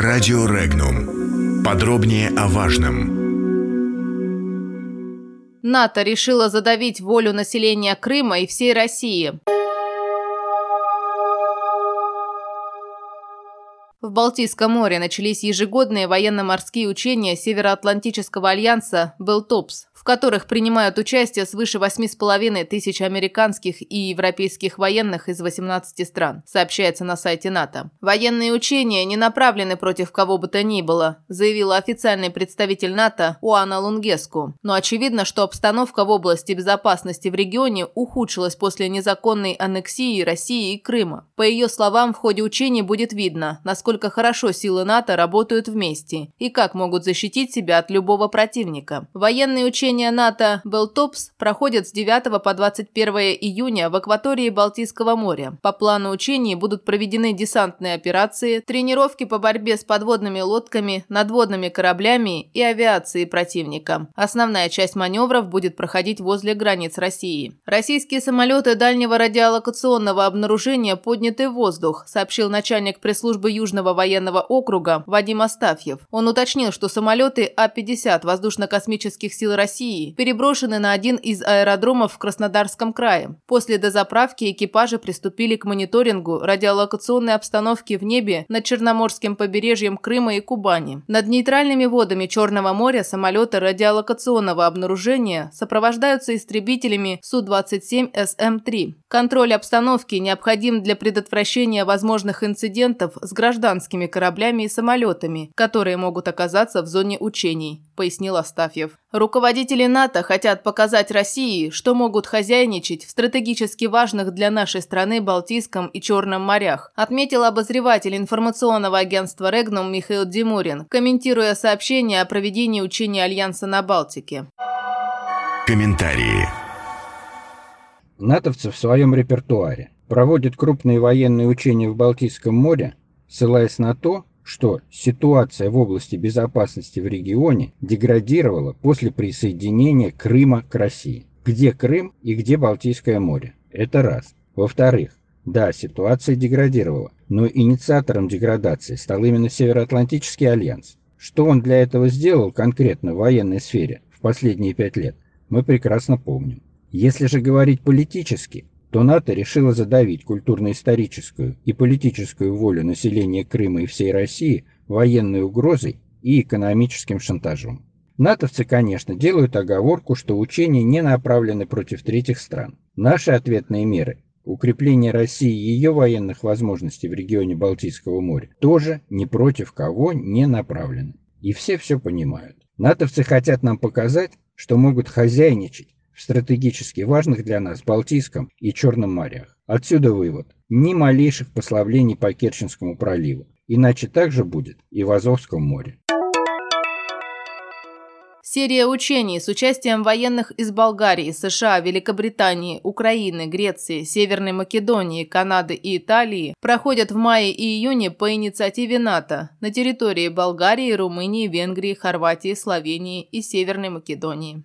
Радио Регнум. Подробнее о важном. НАТО решила задавить волю населения Крыма и всей России. В Балтийском море начались ежегодные военно-морские учения Североатлантического альянса «Белтопс», в которых принимают участие свыше 8,5 тысяч американских и европейских военных из 18 стран, сообщается на сайте НАТО. Военные учения не направлены против кого бы то ни было, заявила официальный представитель НАТО Уана Лунгеску. Но очевидно, что обстановка в области безопасности в регионе ухудшилась после незаконной аннексии России и Крыма. По ее словам, в ходе учений будет видно, насколько хорошо силы НАТО работают вместе и как могут защитить себя от любого противника. Военные Учения НАТО «Белтопс» проходят с 9 по 21 июня в акватории Балтийского моря. По плану учений будут проведены десантные операции, тренировки по борьбе с подводными лодками, надводными кораблями и авиацией противника. Основная часть маневров будет проходить возле границ России. Российские самолеты дальнего радиолокационного обнаружения подняты в воздух, сообщил начальник пресс-службы Южного военного округа Вадим Астафьев. Он уточнил, что самолеты А-50 воздушно-космических сил России переброшены на один из аэродромов в Краснодарском крае. После дозаправки экипажи приступили к мониторингу радиолокационной обстановки в небе над Черноморским побережьем Крыма и Кубани. Над нейтральными водами Черного моря самолеты радиолокационного обнаружения сопровождаются истребителями Су-27СМ-3. Контроль обстановки необходим для предотвращения возможных инцидентов с гражданскими кораблями и самолетами, которые могут оказаться в зоне учений, пояснил Астафьев. Руководители НАТО хотят показать России, что могут хозяйничать в стратегически важных для нашей страны Балтийском и Черном морях, отметил обозреватель информационного агентства «Регнум» Михаил Димурин, комментируя сообщение о проведении учения Альянса на Балтике. Комментарии. Натовцы в своем репертуаре проводят крупные военные учения в Балтийском море, ссылаясь на то, что ситуация в области безопасности в регионе деградировала после присоединения Крыма к России. Где Крым и где Балтийское море? Это раз. Во-вторых, да, ситуация деградировала, но инициатором деградации стал именно Североатлантический альянс. Что он для этого сделал конкретно в военной сфере в последние пять лет, мы прекрасно помним. Если же говорить политически, то НАТО решило задавить культурно-историческую и политическую волю населения Крыма и всей России военной угрозой и экономическим шантажом. НАТОвцы, конечно, делают оговорку, что учения не направлены против третьих стран. Наши ответные меры – укрепление России и ее военных возможностей в регионе Балтийского моря – тоже ни против кого не направлены. И все все понимают. НАТОвцы хотят нам показать, что могут хозяйничать стратегически важных для нас Балтийском и Черном морях. Отсюда вывод. Ни малейших послаблений по Керченскому проливу. Иначе так же будет и в Азовском море. Серия учений с участием военных из Болгарии, США, Великобритании, Украины, Греции, Северной Македонии, Канады и Италии проходят в мае и июне по инициативе НАТО на территории Болгарии, Румынии, Венгрии, Хорватии, Словении и Северной Македонии.